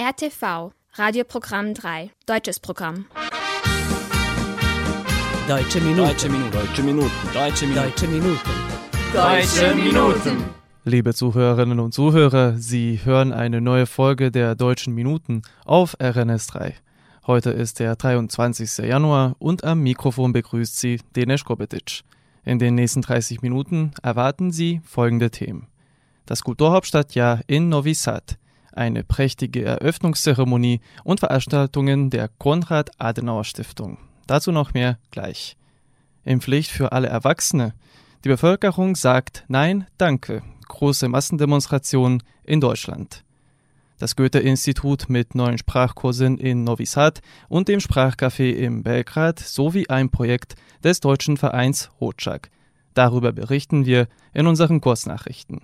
RTV, Radioprogramm 3, deutsches Programm. Deutsche Minuten. Deutsche Minuten. Deutsche Minuten. Deutsche Minuten. Deutsche Minuten. Deutsche Minuten. Liebe Zuhörerinnen und Zuhörer, Sie hören eine neue Folge der Deutschen Minuten auf RNS3. Heute ist der 23. Januar und am Mikrofon begrüßt Sie Denis Kobetic. In den nächsten 30 Minuten erwarten Sie folgende Themen. Das Kulturhauptstadtjahr in Novi Sad, eine prächtige Eröffnungszeremonie und Veranstaltungen der Konrad-Adenauer-Stiftung. Dazu noch mehr gleich. In Pflicht für alle Erwachsene. Die Bevölkerung sagt Nein, danke. Große Massendemonstrationen in Deutschland. Das Goethe-Institut mit neuen Sprachkursen in Novi Sad und dem Sprachcafé in Belgrad sowie ein Projekt des deutschen Vereins Hotschak. Darüber berichten wir in unseren Kursnachrichten.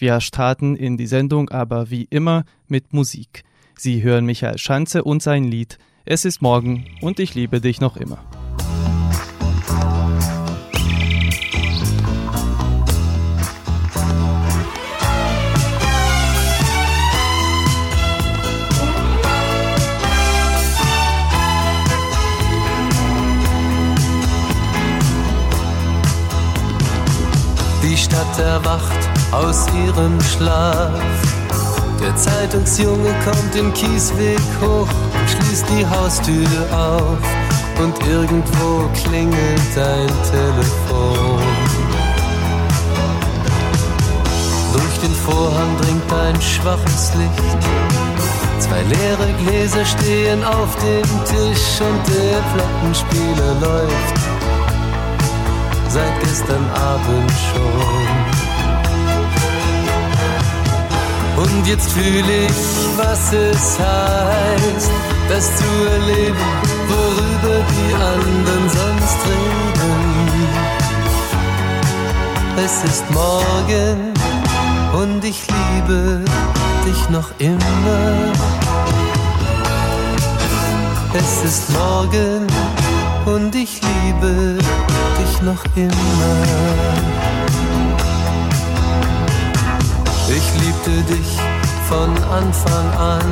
Wir starten in die Sendung aber wie immer mit Musik. Sie hören Michael Schanze und sein Lied Es ist morgen und ich liebe dich noch immer. Die Stadt erwacht aus ihrem Schlaf. Der Zeitungsjunge kommt den Kiesweg hoch, schließt die Haustür auf und irgendwo klingelt ein Telefon. Durch den Vorhang dringt ein schwaches Licht. Zwei leere Gläser stehen auf dem Tisch und der Plattenspieler läuft seit gestern Abend schon. Und jetzt fühle ich, was es heißt, das zu erleben, worüber die anderen sonst reden. Es ist morgen und ich liebe dich noch immer. Es ist morgen und ich liebe dich noch immer. Ich liebte dich von Anfang an.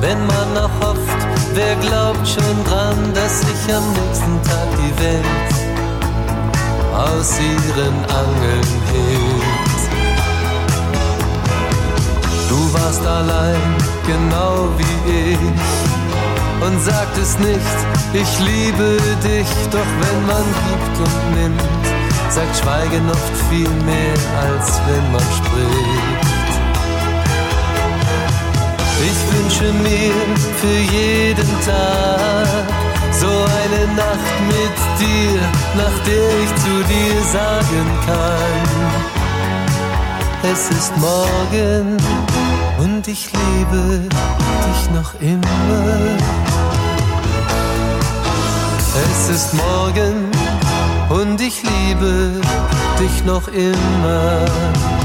Wenn man noch hofft, wer glaubt schon dran, dass sich am nächsten Tag die Welt aus ihren Angeln hebt. Du warst allein, genau wie ich, und sagtest nicht, ich liebe dich, doch wenn man gibt und nimmt, sagt Schweigen oft viel mehr, als wenn man spricht. Ich wünsche mir für jeden Tag so eine Nacht mit dir, nach der ich zu dir sagen kann. Es ist morgen und ich liebe dich noch immer. Es ist morgen und ich liebe dich noch immer.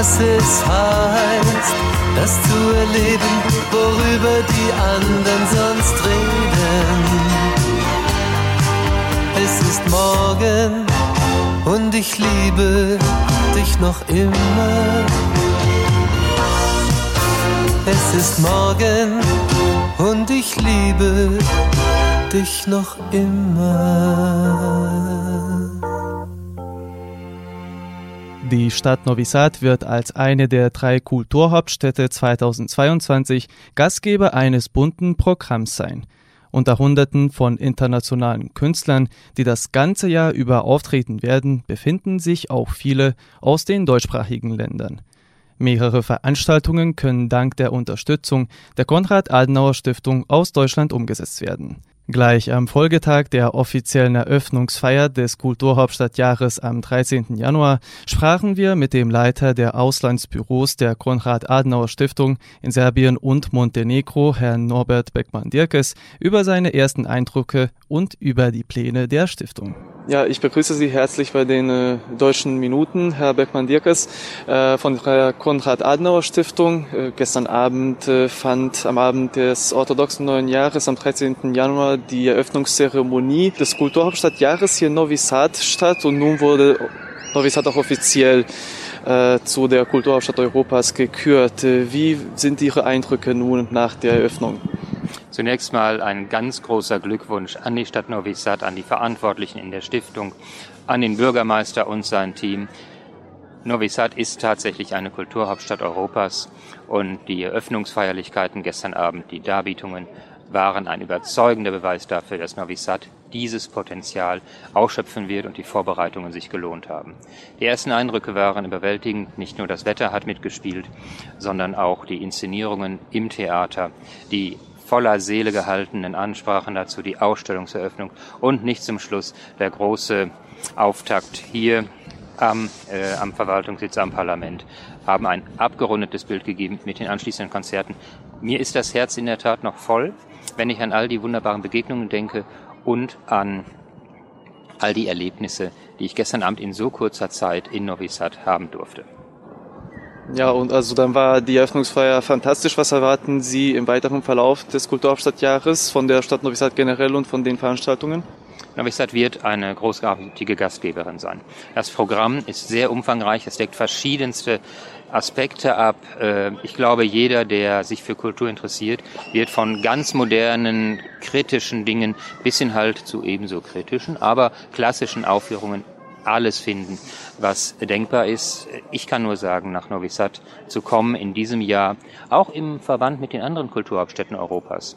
Was es heißt, das zu erleben, worüber die anderen sonst reden. Es ist morgen und ich liebe dich noch immer. Es ist morgen und ich liebe dich noch immer. Die Stadt Novi Sad wird als eine der drei Kulturhauptstädte 2022 Gastgeber eines bunten Programms sein. Unter Hunderten von internationalen Künstlern, die das ganze Jahr über auftreten werden, befinden sich auch viele aus den deutschsprachigen Ländern. Mehrere Veranstaltungen können dank der Unterstützung der Konrad-Adenauer-Stiftung aus Deutschland umgesetzt werden. Gleich am Folgetag der offiziellen Eröffnungsfeier des Kulturhauptstadtjahres am 13. Januar sprachen wir mit dem Leiter der Auslandsbüros der Konrad-Adenauer-Stiftung in Serbien und Montenegro, Herrn Norbert Beckmann-Dirkes, über seine ersten Eindrücke und über die Pläne der Stiftung. Ja, ich begrüße Sie herzlich bei den äh, Deutschen Minuten, Herr Beckmann-Dirkes äh, von der Konrad-Adenauer-Stiftung. Äh, gestern Abend äh, fand am Abend des orthodoxen neuen Jahres, am 13. Januar, die Eröffnungszeremonie des Kulturhauptstadtjahres hier in Novi Sad statt und nun wurde Novi Sad auch offiziell äh, zu der Kulturhauptstadt Europas gekürt. Äh, wie sind Ihre Eindrücke nun nach der Eröffnung? Zunächst mal ein ganz großer Glückwunsch an die Stadt Novi Sad, an die Verantwortlichen in der Stiftung, an den Bürgermeister und sein Team. Novi Sad ist tatsächlich eine Kulturhauptstadt Europas und die Eröffnungsfeierlichkeiten gestern Abend, die Darbietungen waren ein überzeugender Beweis dafür, dass Novi Sad dieses Potenzial ausschöpfen wird und die Vorbereitungen sich gelohnt haben. Die ersten Eindrücke waren überwältigend. Nicht nur das Wetter hat mitgespielt, sondern auch die Inszenierungen im Theater, die voller Seele gehaltenen Ansprachen dazu, die Ausstellungseröffnung und nicht zum Schluss der große Auftakt hier am, äh, am Verwaltungssitz am Parlament haben ein abgerundetes Bild gegeben mit den anschließenden Konzerten. Mir ist das Herz in der Tat noch voll, wenn ich an all die wunderbaren Begegnungen denke und an all die Erlebnisse, die ich gestern Abend in so kurzer Zeit in Novi Sad haben durfte. Ja, und also dann war die Eröffnungsfeier fantastisch. Was erwarten Sie im weiteren Verlauf des Kulturhauptstadtjahres von der Stadt Novi Sad generell und von den Veranstaltungen? Novi Sad wird eine großartige Gastgeberin sein. Das Programm ist sehr umfangreich. Es deckt verschiedenste Aspekte ab. Äh, ich glaube, jeder, der sich für Kultur interessiert, wird von ganz modernen, kritischen Dingen bis hin halt zu ebenso kritischen, aber klassischen Aufführungen alles finden, was denkbar ist. Ich kann nur sagen, nach Novi Sad zu kommen in diesem Jahr, auch im Verband mit den anderen Kulturhauptstädten Europas,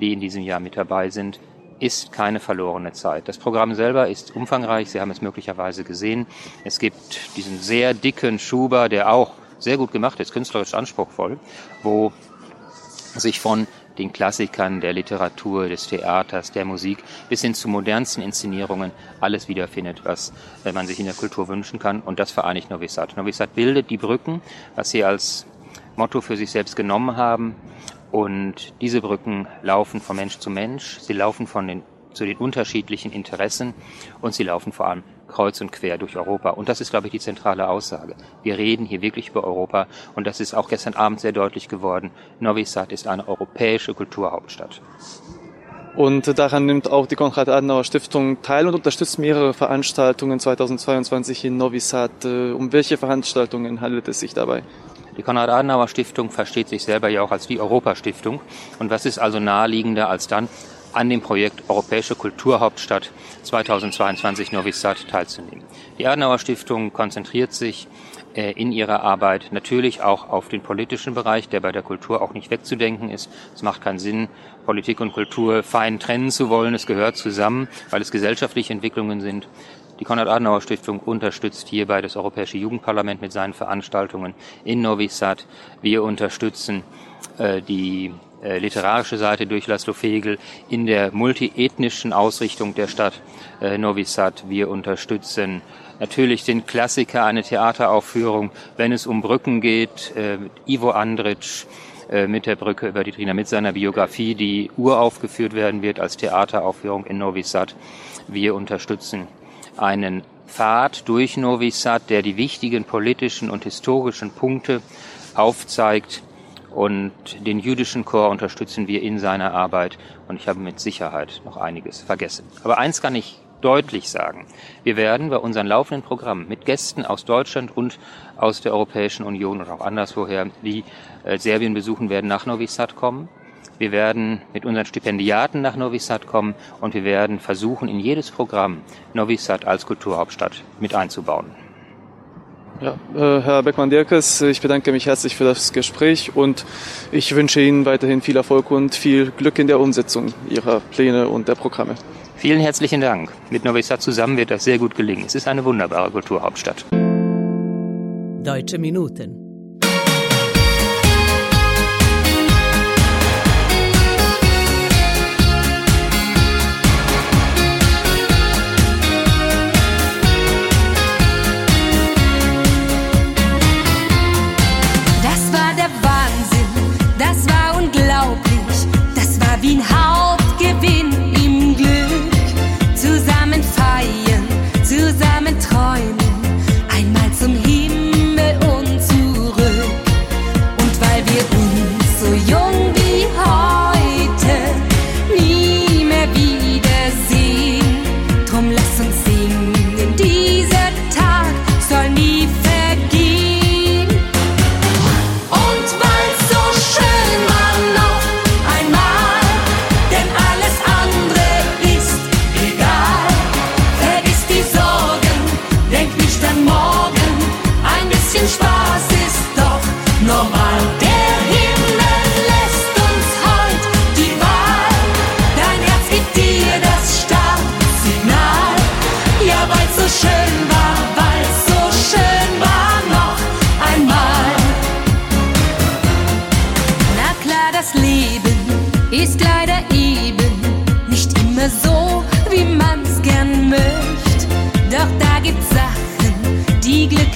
die in diesem Jahr mit dabei sind, ist keine verlorene Zeit. Das Programm selber ist umfangreich. Sie haben es möglicherweise gesehen. Es gibt diesen sehr dicken Schuber, der auch sehr gut gemacht ist, künstlerisch anspruchsvoll, wo sich von den Klassikern der Literatur, des Theaters, der Musik bis hin zu modernsten Inszenierungen alles wiederfindet, was äh, man sich in der Kultur wünschen kann. Und das vereinigt Novi Sad. Novi Sad bildet die Brücken, was sie als Motto für sich selbst genommen haben. Und diese Brücken laufen von Mensch zu Mensch, sie laufen von den, zu den unterschiedlichen Interessen und sie laufen vor allem kreuz und quer durch Europa. Und das ist, glaube ich, die zentrale Aussage. Wir reden hier wirklich über Europa und das ist auch gestern Abend sehr deutlich geworden. Novi Sad ist eine europäische Kulturhauptstadt. Und daran nimmt auch die Konrad-Adenauer-Stiftung teil und unterstützt mehrere Veranstaltungen 2022 in Novi Sad. Äh, um welche Veranstaltungen handelt es sich dabei? Die Konrad-Adenauer-Stiftung versteht sich selber ja auch als die Europastiftung. Und was ist also naheliegender als dann an dem Projekt Europäische Kulturhauptstadt 2022 Novi Sad teilzunehmen. Die Adenauer Stiftung konzentriert sich äh, in ihrer Arbeit natürlich auch auf den politischen Bereich, der bei der Kultur auch nicht wegzudenken ist. Es macht keinen Sinn, Politik und Kultur fein trennen zu wollen. Es gehört zusammen, weil es gesellschaftliche Entwicklungen sind. Die Konrad-Adenauer-Stiftung unterstützt hierbei das Europäische Jugendparlament mit seinen Veranstaltungen in Novi Sad. Wir unterstützen äh, die äh, literarische Seite durch Laszlo Fegel in der multiethnischen Ausrichtung der Stadt äh, Novi Sad. Wir unterstützen natürlich den Klassiker, eine Theateraufführung, wenn es um Brücken geht, äh, Ivo Andric äh, mit der Brücke über die Trina, mit seiner Biografie, die uraufgeführt werden wird als Theateraufführung in Novi Sad. Wir unterstützen einen Pfad durch Novi Sad, der die wichtigen politischen und historischen Punkte aufzeigt, und den jüdischen Chor unterstützen wir in seiner Arbeit. Und ich habe mit Sicherheit noch einiges vergessen. Aber eins kann ich deutlich sagen. Wir werden bei unseren laufenden Programmen mit Gästen aus Deutschland und aus der Europäischen Union und auch anderswoher, die äh, Serbien besuchen werden, nach Novi Sad kommen. Wir werden mit unseren Stipendiaten nach Novi Sad kommen und wir werden versuchen, in jedes Programm Novi Sad als Kulturhauptstadt mit einzubauen. Ja, äh, Herr Beckmann-Dirkes, ich bedanke mich herzlich für das Gespräch und ich wünsche Ihnen weiterhin viel Erfolg und viel Glück in der Umsetzung Ihrer Pläne und der Programme. Vielen herzlichen Dank. Mit Novi Sad zusammen wird das sehr gut gelingen. Es ist eine wunderbare Kulturhauptstadt. Deutsche Minuten. Wien Hauptgewinn.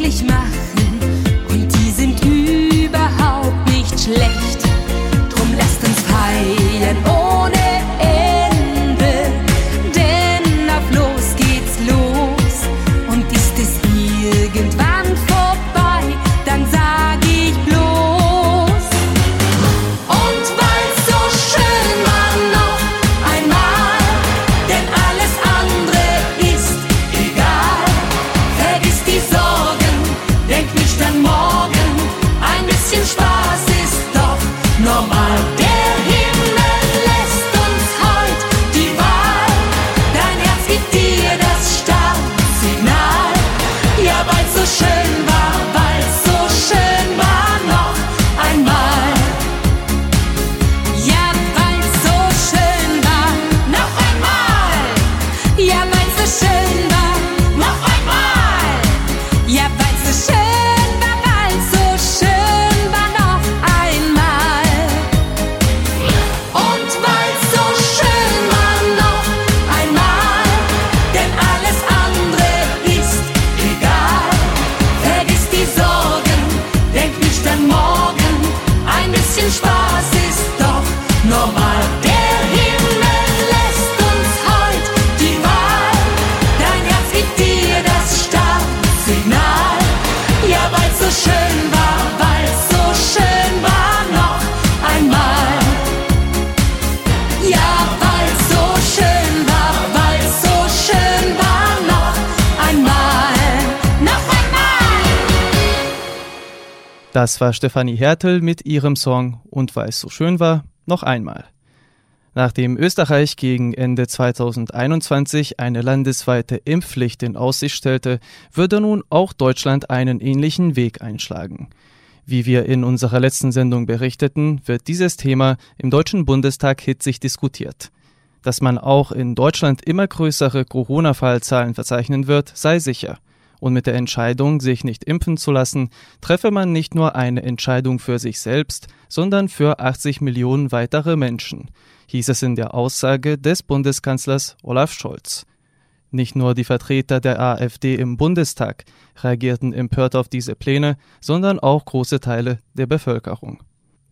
Glücklich machen Das war Stefanie Hertel mit ihrem Song Und weil es so schön war, noch einmal. Nachdem Österreich gegen Ende 2021 eine landesweite Impfpflicht in Aussicht stellte, würde nun auch Deutschland einen ähnlichen Weg einschlagen. Wie wir in unserer letzten Sendung berichteten, wird dieses Thema im Deutschen Bundestag hitzig diskutiert. Dass man auch in Deutschland immer größere Corona-Fallzahlen verzeichnen wird, sei sicher. Und mit der Entscheidung, sich nicht impfen zu lassen, treffe man nicht nur eine Entscheidung für sich selbst, sondern für 80 Millionen weitere Menschen, hieß es in der Aussage des Bundeskanzlers Olaf Scholz. Nicht nur die Vertreter der AfD im Bundestag reagierten empört auf diese Pläne, sondern auch große Teile der Bevölkerung.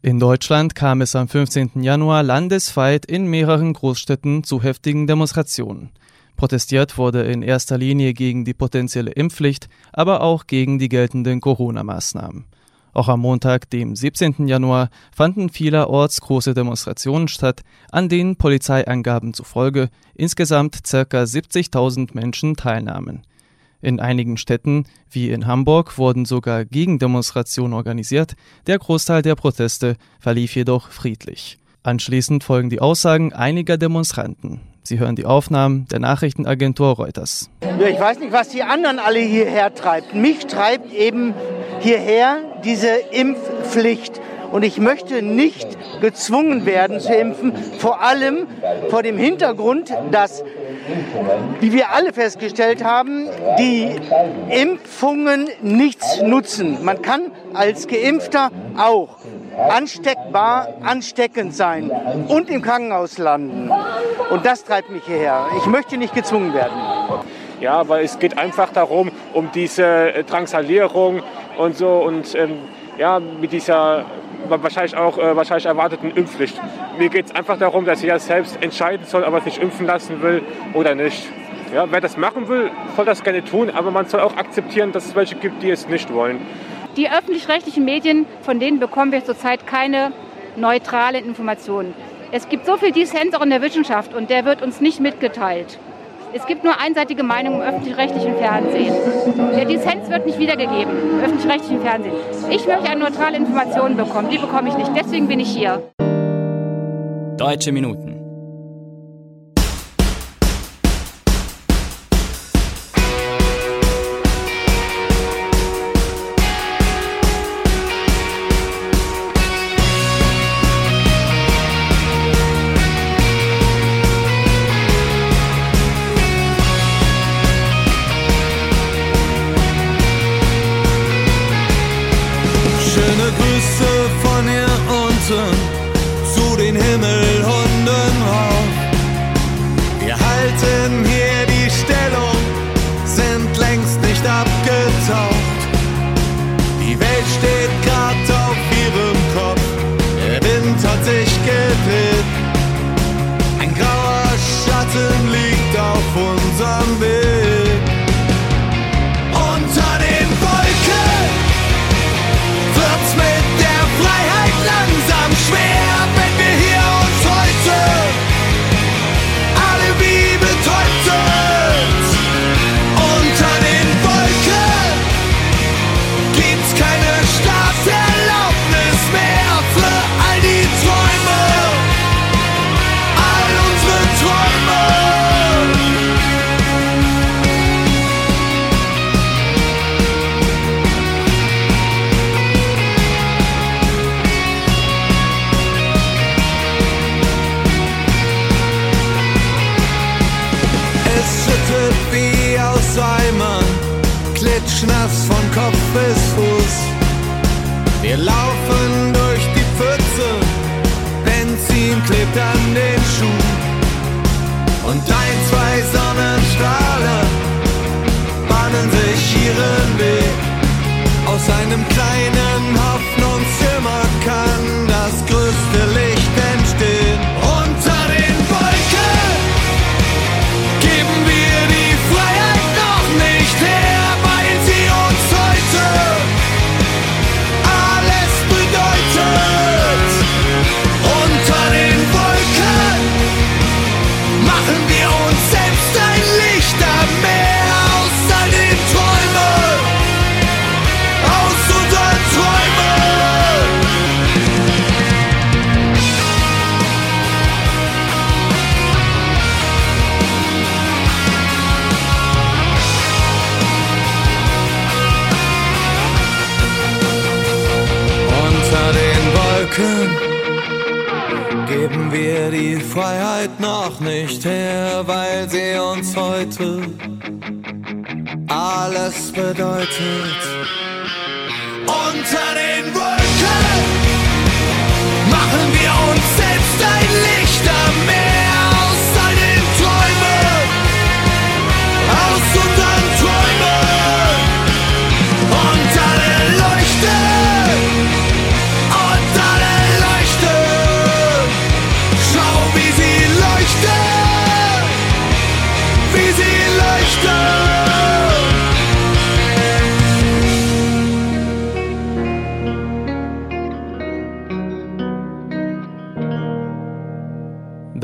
In Deutschland kam es am 15. Januar landesweit in mehreren Großstädten zu heftigen Demonstrationen. Protestiert wurde in erster Linie gegen die potenzielle Impfpflicht, aber auch gegen die geltenden Corona-Maßnahmen. Auch am Montag, dem 17. Januar, fanden vielerorts große Demonstrationen statt, an denen Polizeiangaben zufolge insgesamt ca. 70.000 Menschen teilnahmen. In einigen Städten, wie in Hamburg, wurden sogar Gegendemonstrationen organisiert, der Großteil der Proteste verlief jedoch friedlich. Anschließend folgen die Aussagen einiger Demonstranten. Sie hören die Aufnahmen der Nachrichtenagentur Reuters. Ja, ich weiß nicht, was die anderen alle hierher treibt. Mich treibt eben hierher diese Impfpflicht. Und ich möchte nicht gezwungen werden zu impfen, vor allem vor dem Hintergrund, dass, wie wir alle festgestellt haben, die Impfungen nichts nutzen. Man kann als Geimpfter auch ansteckbar, ansteckend sein und im Krankenhaus landen. Und das treibt mich hierher. Ich möchte nicht gezwungen werden. Ja, weil es geht einfach darum, um diese äh, Drangsalierung und so und ähm, ja, mit dieser wahrscheinlich auch äh, wahrscheinlich erwarteten Impfpflicht. Mir geht es einfach darum, dass jeder selbst entscheiden soll, ob er sich impfen lassen will oder nicht. Ja, wer das machen will, soll das gerne tun, aber man soll auch akzeptieren, dass es welche gibt, die es nicht wollen. Die öffentlich-rechtlichen Medien, von denen bekommen wir zurzeit keine neutralen Informationen. Es gibt so viel Dissens auch in der Wissenschaft und der wird uns nicht mitgeteilt. Es gibt nur einseitige Meinungen im öffentlich-rechtlichen Fernsehen. Der Dissens wird nicht wiedergegeben im öffentlich-rechtlichen Fernsehen. Ich möchte eine neutrale Information bekommen. Die bekomme ich nicht. Deswegen bin ich hier. Deutsche Minuten.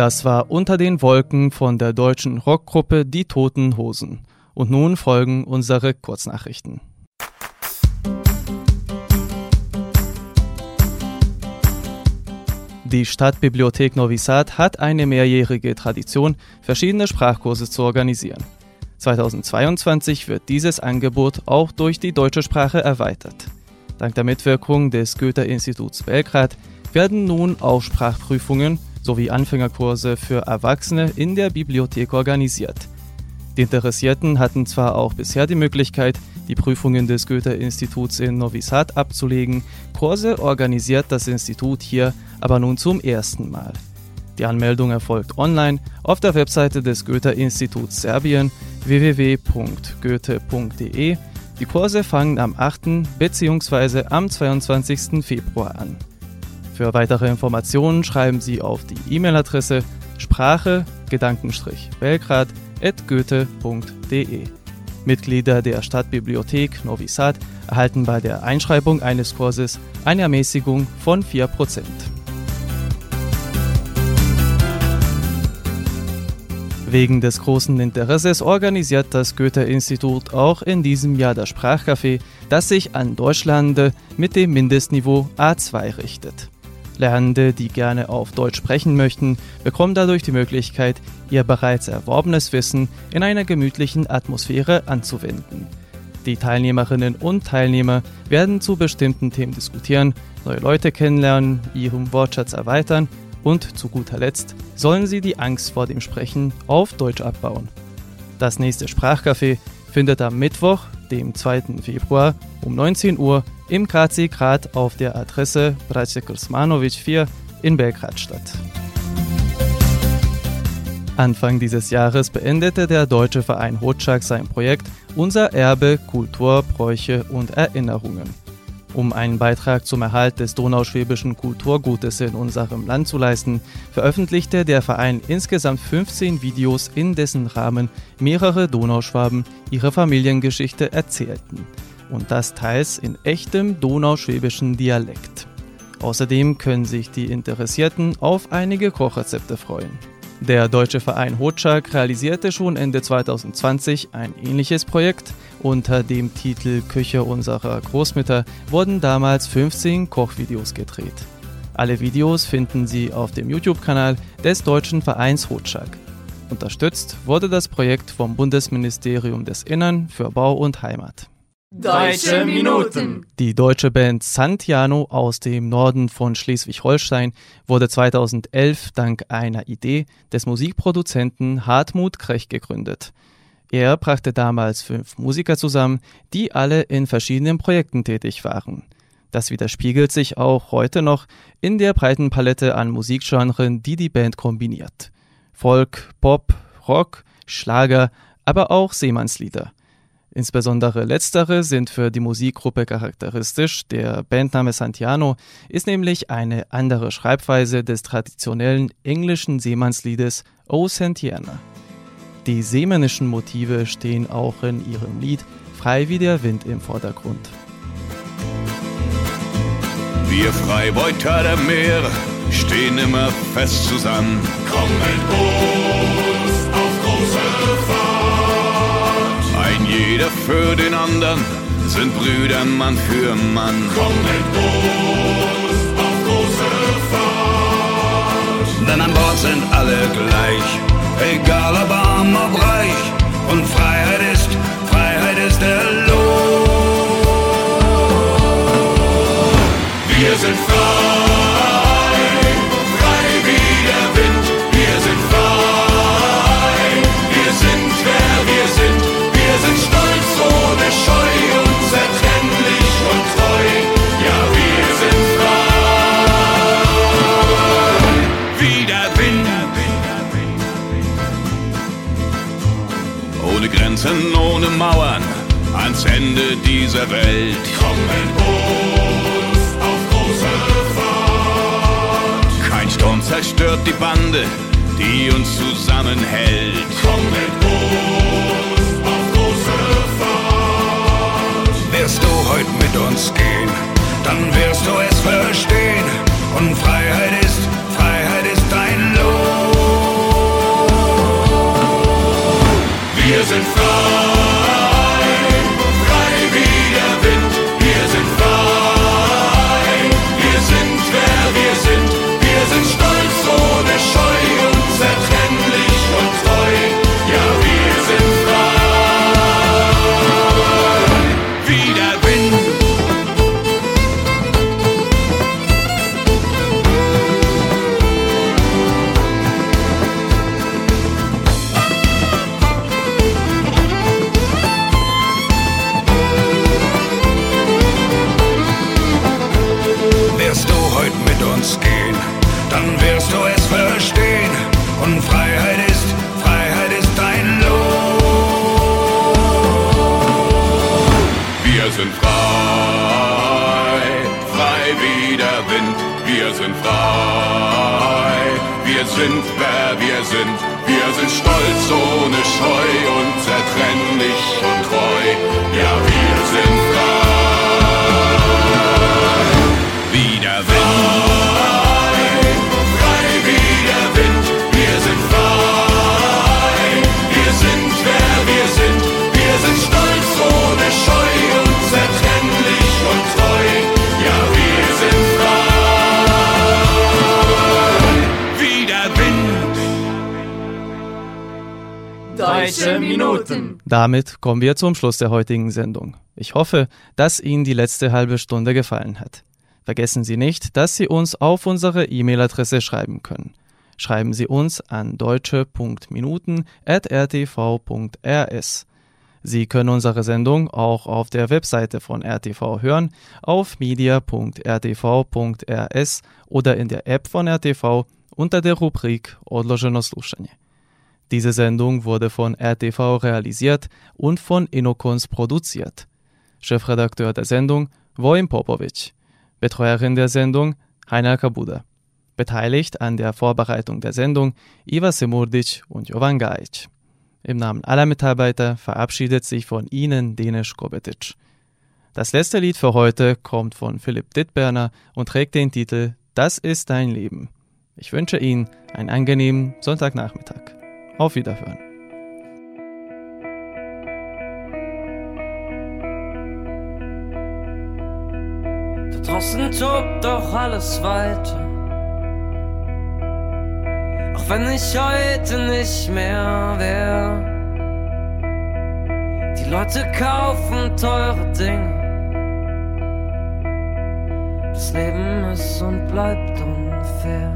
Das war Unter den Wolken von der deutschen Rockgruppe Die Toten Hosen. Und nun folgen unsere Kurznachrichten. Die Stadtbibliothek Novi Sad hat eine mehrjährige Tradition, verschiedene Sprachkurse zu organisieren. 2022 wird dieses Angebot auch durch die deutsche Sprache erweitert. Dank der Mitwirkung des Goethe-Instituts Belgrad werden nun auch Sprachprüfungen sowie Anfängerkurse für Erwachsene in der Bibliothek organisiert. Die Interessierten hatten zwar auch bisher die Möglichkeit, die Prüfungen des Goethe-Instituts in Novi Sad abzulegen, Kurse organisiert das Institut hier aber nun zum ersten Mal. Die Anmeldung erfolgt online auf der Webseite des Goethe-Instituts Serbien www.goethe.de. Die Kurse fangen am 8. bzw. am 22. Februar an. Für weitere Informationen schreiben Sie auf die E-Mail-Adresse sprache belgrad.goethe.de. Mitglieder der Stadtbibliothek Novi Sad erhalten bei der Einschreibung eines Kurses eine Ermäßigung von 4%. Wegen des großen Interesses organisiert das Goethe-Institut auch in diesem Jahr das Sprachcafé, das sich an Deutschlernende mit dem Mindestniveau A2 richtet. Lernende, die gerne auf Deutsch sprechen möchten, bekommen dadurch die Möglichkeit, ihr bereits erworbenes Wissen in einer gemütlichen Atmosphäre anzuwenden. Die Teilnehmerinnen und Teilnehmer werden zu bestimmten Themen diskutieren, neue Leute kennenlernen, ihren Wortschatz erweitern und zu guter Letzt sollen sie die Angst vor dem Sprechen auf Deutsch abbauen. Das nächste Sprachcafé findet am Mittwoch, dem 2. Februar um 19 Uhr im KC Grad auf der Adresse Braće Krsmanović 4 in Belgrad statt. Anfang dieses Jahres beendete der deutsche Verein Hotschak sein Projekt Unser Erbe, Kultur, Bräuche und Erinnerungen. Um einen Beitrag zum Erhalt des donauschwäbischen Kulturgutes in unserem Land zu leisten, veröffentlichte der Verein insgesamt 15 Videos, in dessen Rahmen mehrere Donauschwaben ihre Familiengeschichte erzählten. Und das teils in echtem donauschwäbischen Dialekt. Außerdem können sich die Interessierten auf einige Kochrezepte freuen. Der deutsche Verein Hotschak realisierte schon Ende 2020 ein ähnliches Projekt. Unter dem Titel Küche unserer Großmütter wurden damals 15 Kochvideos gedreht. Alle Videos finden Sie auf dem YouTube-Kanal des deutschen Vereins Hotschak. Unterstützt wurde das Projekt vom Bundesministerium des Innern für Bau und Heimat. Deutsche Minuten. Die deutsche Band Santiano aus dem Norden von Schleswig-Holstein wurde 2011 dank einer Idee des Musikproduzenten Hartmut Krech gegründet. Er brachte damals fünf Musiker zusammen, die alle in verschiedenen Projekten tätig waren. Das widerspiegelt sich auch heute noch in der breiten Palette an Musikgenren, die die Band kombiniert. Folk, Pop, Rock, Schlager, aber auch Seemannslieder. Insbesondere letztere sind für die Musikgruppe charakteristisch. Der Bandname Santiano ist nämlich eine andere Schreibweise des traditionellen englischen Seemannsliedes O Santiana. Die seemännischen Motive stehen auch in ihrem Lied Frei wie der Wind im Vordergrund. Wir Freibeuter der Meere stehen immer fest zusammen. Komm mit uns jeder für den anderen sind Brüder Mann für Mann. Komm mit uns auf große Fahrt. Denn an Bord sind alle gleich egal ob arm, ob reich. Und Freiheit ist, Freiheit ist der Lohn. Wir sind frei, der Wind. Frei wie der Wind. Wir sind frei. Wir sind wer wir sind. Wir sind stolz ohne Scheu und zertrennlich und treu. Ja, wir sind frei. Wie der Wind. Deutsche Minuten. Damit kommen wir zum Schluss der heutigen Sendung. Ich hoffe, dass Ihnen die letzte halbe Stunde gefallen hat. Vergessen Sie nicht, dass Sie uns auf unsere E-Mail-Adresse schreiben können. Schreiben Sie uns an deutsche.minuten.rtv.rs. Sie können unsere Sendung auch auf der Webseite von RTV hören, auf media.rtv.rs oder in der App von RTV unter der Rubrik Odloženo slušanje. Diese Sendung wurde von RTV realisiert und von Inokons produziert. Chefredakteur der Sendung Vojin Popovic. Betreuerin der Sendung Heiner Kabuda. Beteiligt an der Vorbereitung der Sendung Iva Semurdic und Jovan Gajic. Im Namen aller Mitarbeiter verabschiedet sich von Ihnen Denis Kobetic. Das letzte Lied für heute kommt von Philipp Dittberner und trägt den Titel Das ist dein Leben. Ich wünsche Ihnen einen angenehmen Sonntagnachmittag. Auf Wiederhören. Draußen tobt doch alles weiter. Auch wenn ich heute nicht mehr wär. Die Leute kaufen teure Dinge. Das Leben ist und bleibt unfair.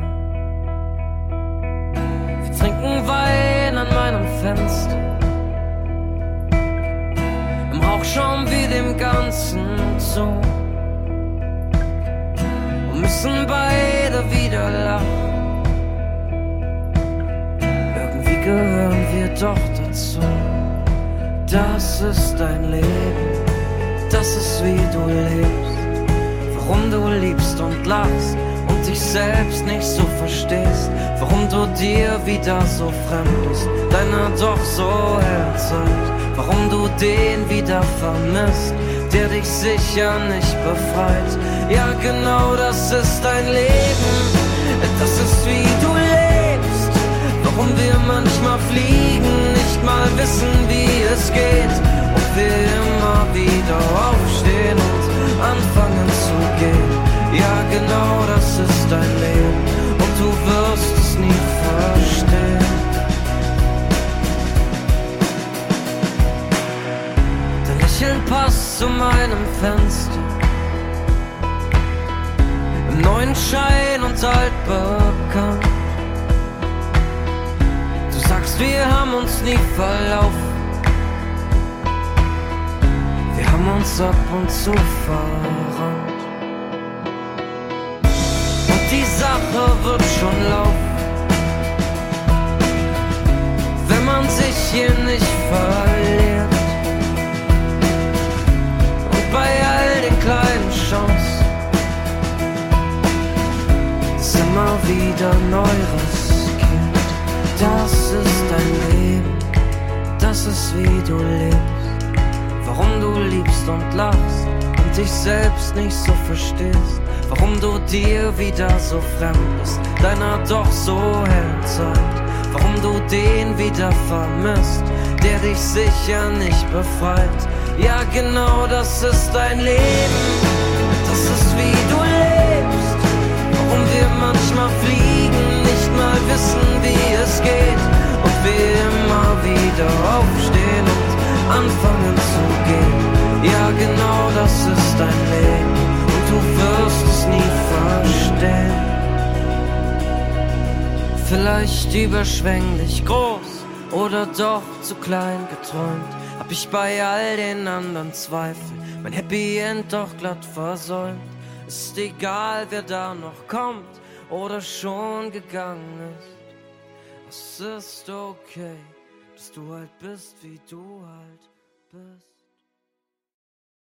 Wir trinken Wein an meinem Fenster. Auch schauen wir dem Ganzen zu doch dazu. Das ist dein Leben, das ist wie du lebst. Warum du liebst und lachst und dich selbst nicht so verstehst. Warum du dir wieder so fremd bist, deiner doch so herzeit. Warum du den wieder vermisst, der dich sicher nicht befreit. Ja, genau das ist dein Leben, das ist. Warum wir manchmal fliegen, nicht mal wissen, wie es geht. Und wir immer wieder aufstehen und anfangen zu gehen. Ja, genau das ist dein Leben und du wirst es nie verstehen. Dein Lächeln passt zu meinem Fenster. Im neuen Schein und altbekannt. Sagst, wir haben uns nie verlaufen. Wir haben uns ab und zu verrannt. Und die Sache wird schon laufen. Wenn man sich hier nicht verliert. Und bei all den kleinen Chancen ist immer wieder neu riskiert. Das ist dein Leben, das ist wie du lebst. Warum du liebst und lachst und dich selbst nicht so verstehst. Warum du dir wieder so fremd bist, deiner doch so hellen Zeit. Warum du den wieder vermisst, der dich sicher nicht befreit. Ja, genau das ist dein Leben, das ist wie du lebst. Warum wir manchmal fliegen, mal wissen, wie es geht. Und wir immer wieder aufstehen und anfangen zu gehen. Ja, genau das ist dein Leben und du wirst es nie verstehen. Vielleicht überschwänglich groß oder doch zu klein geträumt. Hab ich bei all den anderen Zweifeln mein Happy End doch glatt versäumt. Ist egal, wer da noch kommt oder schon gegangen ist. Es ist okay, dass du halt bist, wie du halt bist.